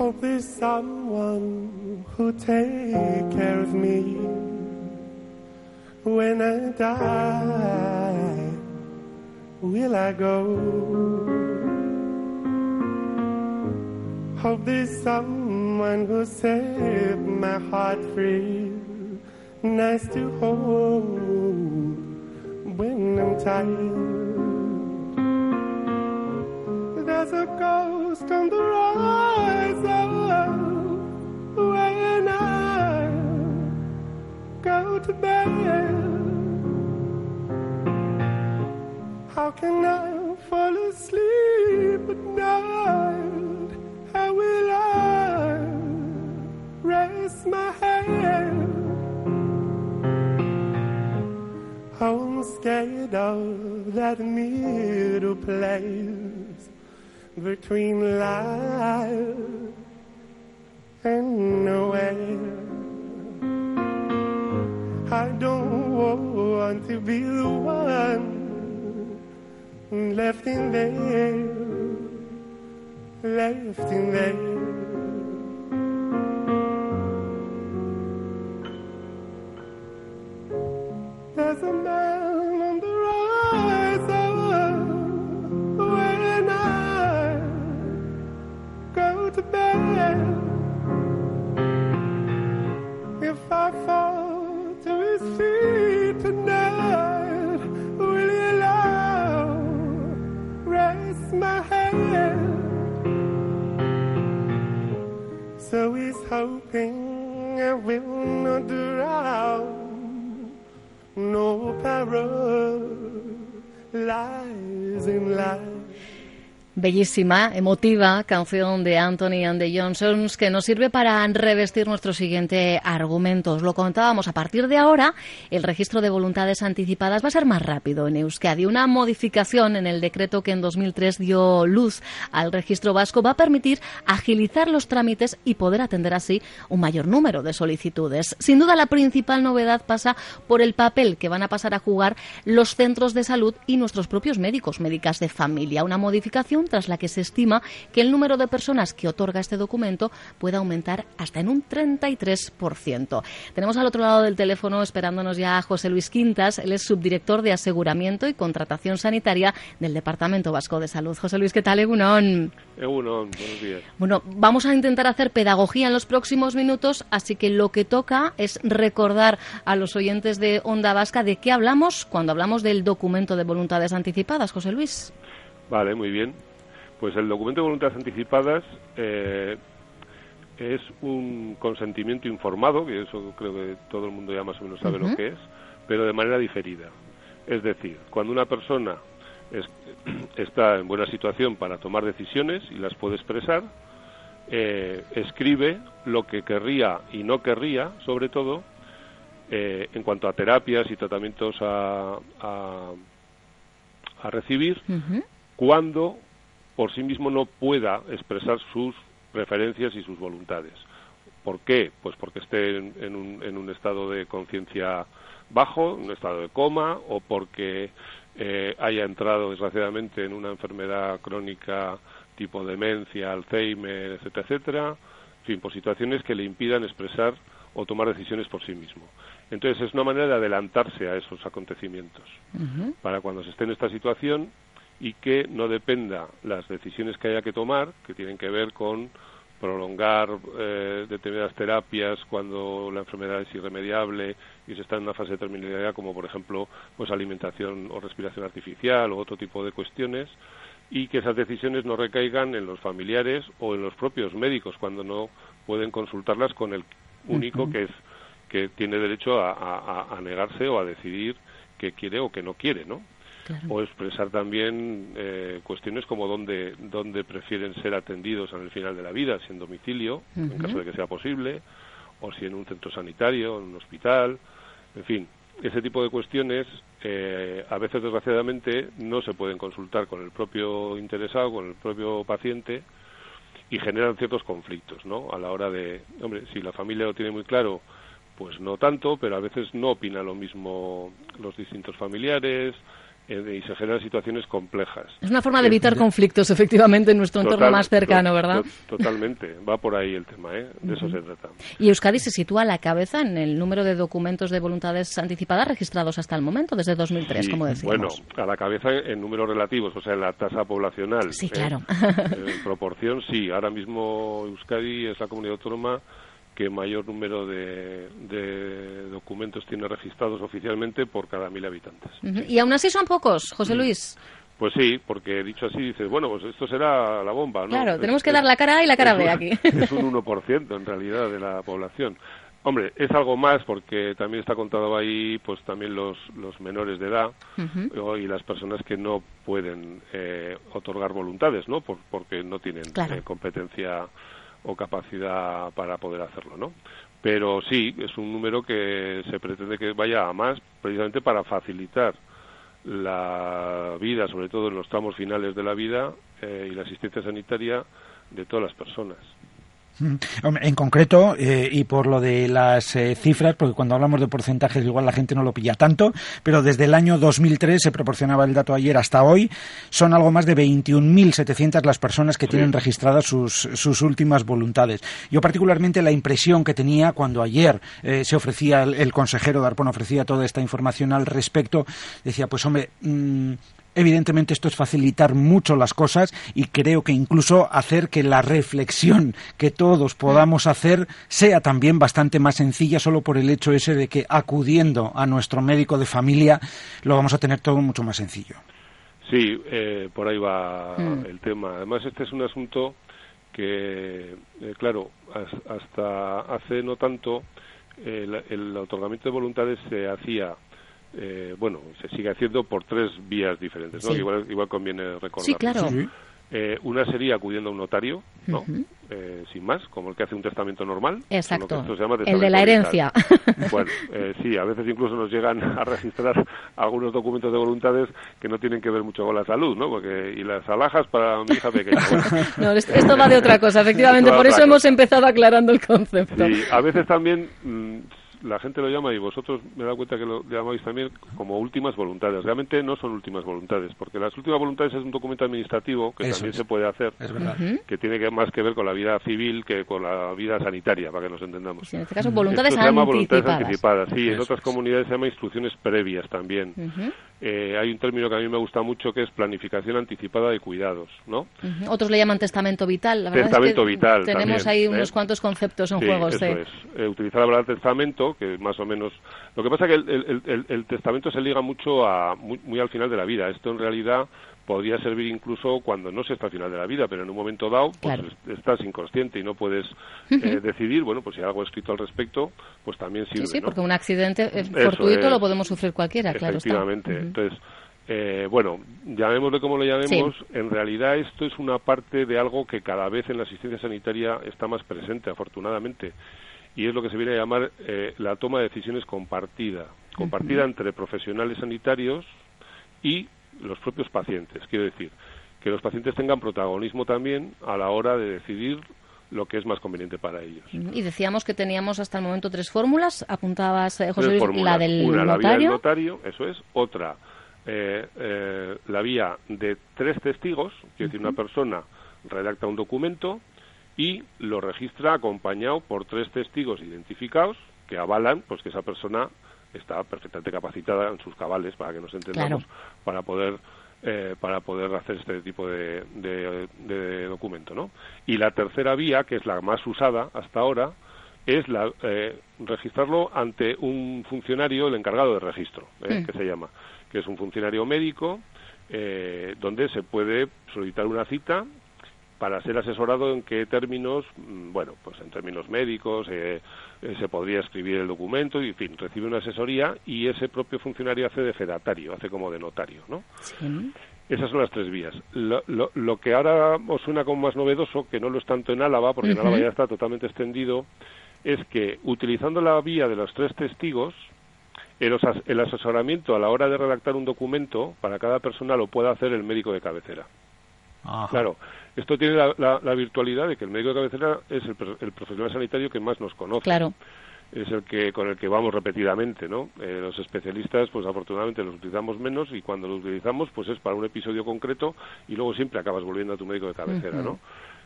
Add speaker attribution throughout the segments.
Speaker 1: Hope there's someone who'll take care of me when I die. Will I go? Hope there's someone who'll set my heart free. Nice to hold when I'm tired. There's a ghost on the rise horizon when I go to bed. How can I fall asleep at night? How will I rest my head? I'm scared of that middle place between life and nowhere. I don't want to be the one left in there, left in there. with a man.
Speaker 2: Bellísima, emotiva canción de Anthony and the Johnsons que nos sirve para revestir nuestro siguiente argumento. Os lo contábamos, a partir de ahora el registro de voluntades anticipadas va a ser más rápido en Euskadi. Una modificación en el decreto que en 2003 dio luz al registro vasco va a permitir agilizar los trámites y poder atender así un mayor número de solicitudes. Sin duda la principal novedad pasa por el papel que van a pasar a jugar los centros de salud y nuestros propios médicos, médicas de familia. Una modificación tras la que se estima que el número de personas que otorga este documento puede aumentar hasta en un 33%. Tenemos al otro lado del teléfono esperándonos ya a José Luis Quintas, él es subdirector de aseguramiento y contratación sanitaria del Departamento Vasco de Salud. José Luis, ¿qué tal, Egunon?
Speaker 3: Egunon, buenos días.
Speaker 2: Bueno, vamos a intentar hacer pedagogía en los próximos minutos, así que lo que toca es recordar a los oyentes de Onda Vasca de qué hablamos cuando hablamos del documento de voluntades anticipadas, José Luis.
Speaker 3: Vale, muy bien. Pues el documento de voluntades anticipadas eh, es un consentimiento informado, que eso creo que todo el mundo ya más o menos sabe lo que es, pero de manera diferida. Es decir, cuando una persona es- está en buena situación para tomar decisiones y las puede expresar, eh, escribe lo que querría y no querría, sobre todo, eh, en cuanto a terapias y tratamientos a, a, a recibir, cuando por sí mismo no pueda expresar sus preferencias y sus voluntades. ¿Por qué? Pues porque esté en, en un, en un estado de conciencia bajo, en un estado de coma, o porque eh, haya entrado desgraciadamente en una enfermedad crónica tipo demencia, Alzheimer, etcétera, etcétera, en fin, por situaciones que le impidan expresar o tomar decisiones por sí mismo. Entonces es una manera de adelantarse a esos acontecimientos para cuando se esté en esta situación y que no dependa las decisiones que haya que tomar, que tienen que ver con prolongar eh, determinadas terapias cuando la enfermedad es irremediable y se está en una fase de terminalidad, como por ejemplo pues alimentación o respiración artificial o otro tipo de cuestiones, y que esas decisiones no recaigan en los familiares o en los propios médicos cuando no pueden consultarlas con el único que es que tiene derecho a, a- a- a negarse o a decidir que quiere o que no quiere, ¿no?
Speaker 2: Claro.
Speaker 3: o expresar también eh, cuestiones como dónde, dónde prefieren ser atendidos al final de la vida, si en domicilio, en caso de que sea posible, o si en un centro sanitario, en un hospital, en fin, ese tipo de cuestiones eh, a veces desgraciadamente no se pueden consultar con el propio interesado, con el propio paciente y generan ciertos conflictos, ¿no? A la hora de, hombre, si la familia lo tiene muy claro, pues no tanto, pero a veces no opina lo mismo los distintos familiares eh, y se generan situaciones complejas.
Speaker 2: Es una forma de evitar conflictos, efectivamente, en nuestro entorno
Speaker 3: Total-
Speaker 2: más cercano, ¿verdad?
Speaker 3: to- Totalmente, va por ahí el tema, ¿eh? De eso se trata.
Speaker 2: Y Euskadi se sitúa a la cabeza en el número de documentos de voluntades anticipadas registrados hasta el momento, desde 2003,
Speaker 3: Sí,
Speaker 2: como decíamos.
Speaker 3: Bueno, a la cabeza en, números relativos, o sea, en la tasa poblacional.
Speaker 2: Sí,
Speaker 3: ¿eh?
Speaker 2: claro.
Speaker 3: en proporción, sí. Ahora mismo Euskadi es la comunidad autónoma que mayor número de, de documentos tiene registrados oficialmente por cada mil habitantes.
Speaker 2: Y aún así son pocos, José Luis.
Speaker 3: Pues sí, porque dicho así dices, bueno, pues esto será la bomba, ¿no?
Speaker 2: Claro, tenemos que
Speaker 3: es-
Speaker 2: dar la cara A y la cara B aquí.
Speaker 3: Es un 1% en realidad de la población. Hombre, es algo más porque también está contado ahí pues también los, los menores de edad o- y las personas que no pueden eh, otorgar voluntades, ¿no? Por- porque no tienen
Speaker 2: Claro.
Speaker 3: eh, competencia o capacidad para poder hacerlo, ¿no? Pero sí, es un número que se pretende que vaya a más precisamente para facilitar la vida, sobre todo en los tramos finales de la vida eh, y la asistencia sanitaria de todas las personas.
Speaker 4: En concreto, eh, y por lo de las eh, cifras, porque cuando hablamos de porcentajes igual la gente no lo pilla tanto, pero desde el año 2003, se proporcionaba el dato ayer hasta hoy, son algo más de 21.700 las personas que tienen registradas sus, sus últimas voluntades. Yo particularmente la impresión que tenía cuando ayer eh, se ofrecía, el, el consejero Darpón ofrecía toda esta información al respecto, decía, pues hombre, mm, Evidentemente esto es facilitar mucho las cosas y creo que incluso hacer que la reflexión que todos podamos hacer sea también bastante más sencilla solo por el hecho ese de que acudiendo a nuestro médico de familia lo vamos a tener todo mucho más sencillo.
Speaker 3: Sí, eh, por ahí va
Speaker 2: Mm.
Speaker 3: el tema. Además, este es un asunto que, eh, claro, has- hasta hace no tanto eh, el, el otorgamiento de voluntades se hacía, eh, bueno, se sigue haciendo por tres vías diferentes, ¿no?
Speaker 2: Sí.
Speaker 3: Igual, igual conviene recordar.
Speaker 2: Sí, claro.
Speaker 3: Eh, una sería acudiendo a un notario, ¿no?
Speaker 2: Ujú.
Speaker 3: Eh, sin más, como el que hace un testamento normal.
Speaker 2: Exacto.
Speaker 3: lo que esto se llama
Speaker 2: El de la herencia.
Speaker 3: Bueno, eh, sí, a veces incluso nos llegan a registrar algunos documentos de voluntades que no tienen que ver mucho con la salud, ¿no? Porque, y las alhajas para mi hija pequeña. Bueno,
Speaker 2: No, esto esto va de otra cosa, efectivamente. Por eso hemos empezado aclarando el concepto.
Speaker 3: Sí, a veces también mm, la gente lo llama y vosotros me he dado cuenta que lo llamáis también como últimas voluntades. Realmente no son últimas voluntades, porque las últimas voluntades es un documento administrativo que
Speaker 4: Eso
Speaker 3: también
Speaker 4: es.
Speaker 3: se puede hacer,
Speaker 4: Es verdad.
Speaker 3: que tiene que más que ver con la vida civil que con la vida sanitaria, para que nos entendamos.
Speaker 2: Sí, en este caso, voluntades
Speaker 3: Esto se llama voluntades
Speaker 2: anticipadas.
Speaker 3: Sí, en otras
Speaker 4: es.
Speaker 3: comunidades se llama instrucciones previas también. Eh, hay un término que a mí me gusta mucho que es planificación anticipada de cuidados, ¿no?
Speaker 2: Otros le llaman testamento vital. La es
Speaker 3: Testamento
Speaker 2: que
Speaker 3: vital
Speaker 2: Tenemos
Speaker 3: también,
Speaker 2: ahí
Speaker 3: ¿eh?
Speaker 2: unos cuantos conceptos en
Speaker 3: Sí,
Speaker 2: juego.
Speaker 3: eso
Speaker 2: sí.
Speaker 3: es. Eh, utilizar la palabra testamento, que más o menos... Lo que pasa es que el, el- el- el testamento se liga mucho a muy, muy al final de la vida. Esto en realidad podría servir incluso cuando no se está al final de la vida, pero en un momento dado pues
Speaker 2: Claro.
Speaker 3: estás inconsciente y no puedes eh, decidir, bueno, pues si hay algo escrito al respecto, pues también
Speaker 2: Sí,
Speaker 3: sirve,
Speaker 2: sí,
Speaker 3: ¿no?
Speaker 2: porque un accidente fortuito
Speaker 3: es.
Speaker 2: lo podemos sufrir cualquiera, claro está.
Speaker 3: Efectivamente. Entonces, eh, bueno, llamémosle como lo llamemos, en realidad esto es una parte de algo que cada vez en la asistencia sanitaria está más presente, afortunadamente, y es lo que se viene a llamar eh, la toma de decisiones compartida, compartida entre profesionales sanitarios y los propios pacientes. Quiero decir, que los pacientes tengan protagonismo también a la hora de decidir lo que es más conveniente para ellos.
Speaker 2: Y decíamos que teníamos hasta el momento tres fórmulas. Apuntabas, eh, José Luis, la del
Speaker 3: Una, la vía del
Speaker 2: notario.
Speaker 3: notario, eso es. Otra, eh, eh, la vía de tres testigos, quiere decir, una persona redacta un documento y lo registra acompañado por tres testigos identificados que avalan pues que esa persona está perfectamente capacitada en sus cabales, para que nos entendamos, para poder eh, para poder hacer este tipo de, de- de documento, ¿no? Y la tercera vía, que es la más usada hasta ahora, es la, eh, registrarlo ante un funcionario, el encargado de registro, ¿eh?
Speaker 2: Mm.
Speaker 3: que se llama, que es un funcionario médico, eh, donde se puede solicitar una cita para ser asesorado en qué términos, mm, bueno, pues en términos médicos, eh, eh, se podría escribir el documento y, en fin, recibe una asesoría y ese propio funcionario hace de fedatario, hace como de notario, ¿no? Esas son las tres vías. Lo, lo, lo, que ahora os suena como más novedoso, que no lo es tanto en Álava, porque en Álava ya está totalmente extendido, es que utilizando la vía de los tres testigos, el, el, asesoramiento a la hora de redactar un documento para cada persona lo puede hacer el médico de cabecera. Ajá. Claro, esto tiene la, la, la, virtualidad de que el médico de cabecera es el, el, profesional sanitario que más nos conoce.
Speaker 2: Claro.
Speaker 3: Es el que con el que vamos repetidamente, ¿no? Eh, los especialistas, pues afortunadamente los utilizamos menos y cuando los utilizamos, pues es para un episodio concreto y luego siempre acabas volviendo a tu médico de cabecera, uh -huh. ¿no?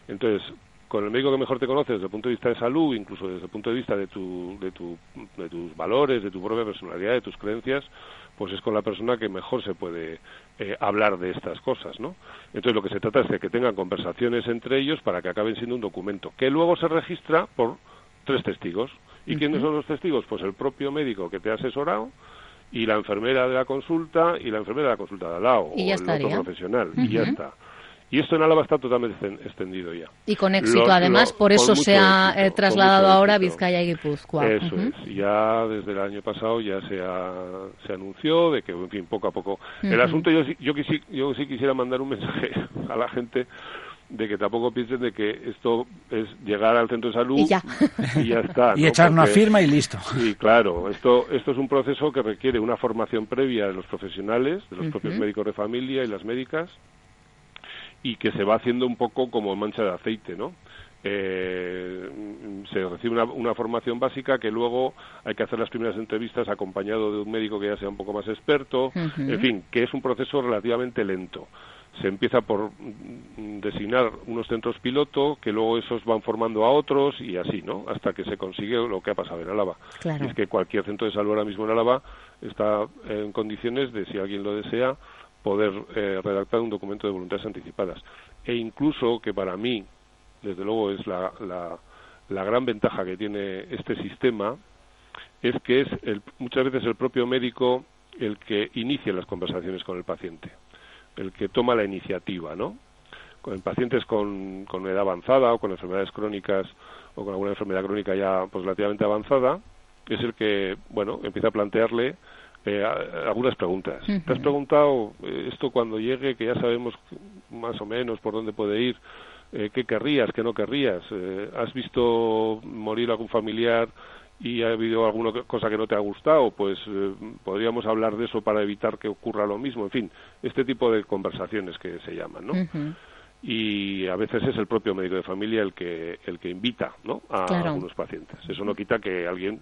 Speaker 3: Entonces, con el médico que mejor te conoce desde el punto de vista de salud, incluso desde el punto de vista de, tu, de, tu, de tus valores, de tu propia personalidad, de tus creencias, pues es con la persona que mejor se puede eh, hablar de estas cosas, ¿no? Entonces lo que se trata es de que tengan conversaciones entre ellos para que acaben siendo un documento, que luego se registra por tres testigos. ¿Y uh -huh. quiénes son los testigos? Pues el propio médico que te ha asesorado, y la enfermera de la consulta y la enfermera de la consulta de al lado, o el
Speaker 2: estaría.
Speaker 3: otro profesional,
Speaker 2: Uh -huh.
Speaker 3: y ya está. Y esto en Álava está totalmente extendido ya.
Speaker 2: Y con éxito, lo, además, lo, por eso se ha éxito, eh, trasladado ahora a Vizcaya y Guipúzcoa.
Speaker 3: Eso uh -huh. es. Ya desde el año pasado ya se, ha, se anunció de que, en fin, poco a poco. Uh -huh. El asunto, yo, yo, yo, yo sí quisiera mandar un mensaje a la gente de que tampoco piensen de que esto es llegar al centro de salud
Speaker 2: y ya,
Speaker 3: y ya está.
Speaker 4: y
Speaker 3: ¿no?
Speaker 4: echar una firma y listo.
Speaker 3: Sí, claro. Esto, esto es un proceso que requiere una formación previa de los profesionales, de los uh -huh. propios médicos de familia y las médicas, y que se va haciendo un poco como mancha de aceite, ¿no? Eh, se recibe una, una, formación básica que luego hay que hacer las primeras entrevistas acompañado de un médico que ya sea un poco más experto, uh -huh. en fin, que es un proceso relativamente lento. Se empieza por designar unos centros piloto, que luego esos van formando a otros y así, ¿no? Hasta que se consigue lo que ha pasado en Álava.
Speaker 2: Claro.
Speaker 3: Es que cualquier centro de salud ahora mismo en Álava está en condiciones de, si alguien lo desea, poder eh, redactar un documento de voluntades anticipadas. E incluso que para mí, desde luego, es la, la, la gran ventaja que tiene este sistema, es que es el, muchas veces el propio médico el que inicia las conversaciones con el paciente, el que toma la iniciativa, ¿no? Con pacientes con, con edad avanzada o con enfermedades crónicas o con alguna enfermedad crónica ya pues, relativamente avanzada, es el que, bueno, empieza a plantearle eh, algunas preguntas. Uh -huh. ¿Te has preguntado eh, esto cuando llegue, que ya sabemos más o menos por dónde puede ir? Eh, ¿Qué querrías, qué no querrías? Eh, ¿Has visto morir algún familiar y ha habido alguna cosa que no te ha gustado? Pues podríamos hablar de eso para evitar que ocurra lo mismo. En fin, este tipo de conversaciones que se llaman, ¿no? Uh -huh y a veces es el propio médico de familia el que el que invita ¿no? a
Speaker 2: claro.
Speaker 3: algunos pacientes. Eso no quita que alguien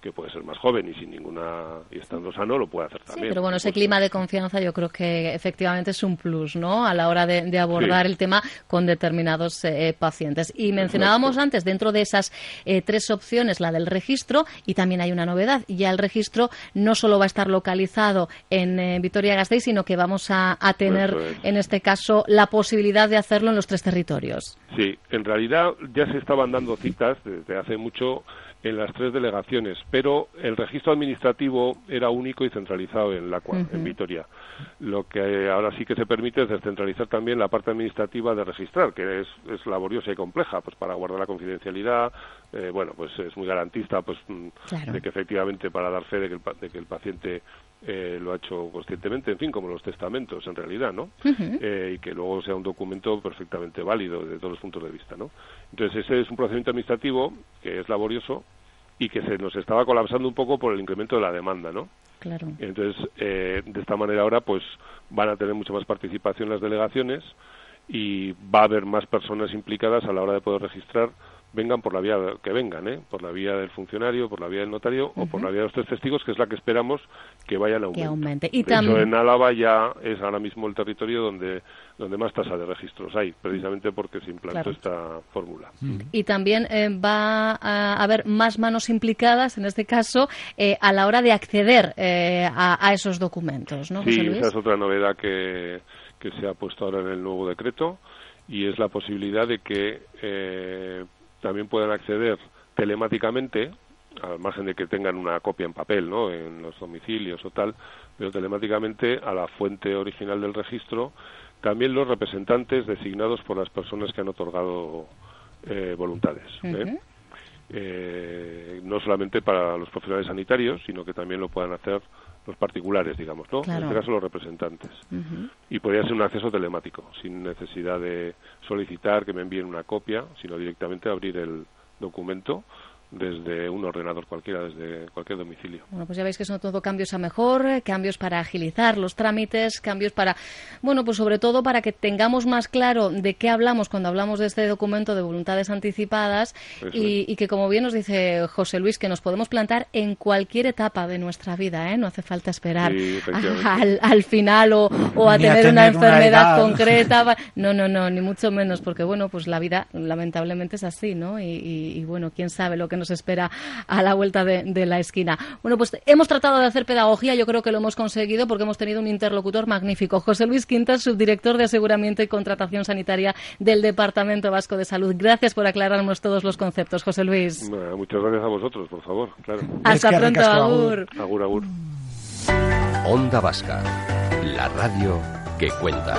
Speaker 3: que puede ser más joven y sin ninguna y estando sano lo puede hacer también.
Speaker 2: Sí, pero bueno, ese clima de confianza yo creo que efectivamente es un plus, ¿no? A la hora de, de abordar sí. el tema con determinados eh, pacientes. Y mencionábamos Exacto. antes dentro de esas eh, tres opciones la del registro y también hay una novedad. Ya el registro no solo va a estar localizado en eh, Vitoria-Gasteiz, sino que vamos a, a tener es. en este caso la posibilidad de hacerlo en los tres territorios.
Speaker 3: Sí, en realidad ya se estaban dando citas desde hace mucho en las tres delegaciones, pero el registro administrativo era único y centralizado en la uh -huh. en Vitoria. Lo que ahora sí que se permite es descentralizar también la parte administrativa de registrar, que es, es laboriosa y compleja, pues para guardar la confidencialidad, eh, bueno, pues es muy garantista, pues mm, claro. de que efectivamente para dar fe de que el, de que el paciente eh, lo ha hecho conscientemente, en fin, como los testamentos en realidad, ¿no? Uh -huh. eh, y que luego sea un documento perfectamente válido desde todos los puntos de vista, ¿no? Entonces ese es un procedimiento administrativo que es laborioso y que se nos estaba colapsando un poco por el incremento de la demanda, ¿no?
Speaker 2: Claro.
Speaker 3: Entonces, eh, de esta manera ahora, pues, van a tener mucha más participación las delegaciones y va a haber más personas implicadas a la hora de poder registrar vengan por la vía que vengan, ¿eh? por la vía del funcionario, por la vía del notario uh -huh. o por la vía de los tres testigos, que es la que esperamos que vayan a aumentar.
Speaker 2: Que aumente. Y
Speaker 3: de hecho, en Álava ya es ahora mismo el territorio donde, donde más tasa de registros hay, precisamente porque se implantó claro. esta fórmula.
Speaker 2: Uh -huh. Y también eh, va a haber más manos implicadas, en este caso, eh, a la hora de acceder eh, a, a, esos documentos, ¿no?
Speaker 3: Sí, esa es otra novedad que, que se ha puesto ahora en el nuevo decreto y es la posibilidad de que eh, también puedan acceder telemáticamente, al margen de que tengan una copia en papel, ¿no? En los domicilios o tal, pero telemáticamente a la fuente original del registro, también los representantes designados por las personas que han otorgado eh, voluntades. ¿eh? Eh, no solamente para los profesionales sanitarios, sino que también lo puedan hacer los particulares, digamos, ¿no?
Speaker 2: Claro.
Speaker 3: En este caso los representantes. Y podría ser un acceso telemático, sin necesidad de solicitar que me envíen una copia, sino directamente abrir el documento desde un ordenador cualquiera, desde cualquier domicilio.
Speaker 2: Bueno, pues ya veis que son todo cambios a mejor, eh, cambios para agilizar los trámites, cambios para, bueno, pues sobre todo para que tengamos más claro de qué hablamos cuando hablamos de este documento de voluntades anticipadas y, y que, como bien nos dice José Luis, que nos podemos plantar en cualquier etapa de nuestra vida, ¿eh? No hace falta esperar
Speaker 3: Sí,
Speaker 2: al, al final o, o a tener, una enfermedad
Speaker 4: edad.
Speaker 2: concreta. No, no, no, ni mucho menos, porque, bueno, pues la vida lamentablemente es así, ¿no? Y, y- y, bueno, quién sabe lo que nos espera a la vuelta de, de la esquina. Bueno, pues hemos tratado de hacer pedagogía, yo creo que lo hemos conseguido porque hemos tenido un interlocutor magnífico. José Luis Quintas, subdirector de Aseguramiento y Contratación Sanitaria del Departamento Vasco de Salud. Gracias por aclararnos todos los conceptos, José Luis.
Speaker 3: Bueno, muchas gracias a vosotros, por favor, claro.
Speaker 2: Hasta
Speaker 4: Es que
Speaker 2: pronto, Agur.
Speaker 3: Agur, agur.
Speaker 5: Onda Vasca, la radio que cuenta.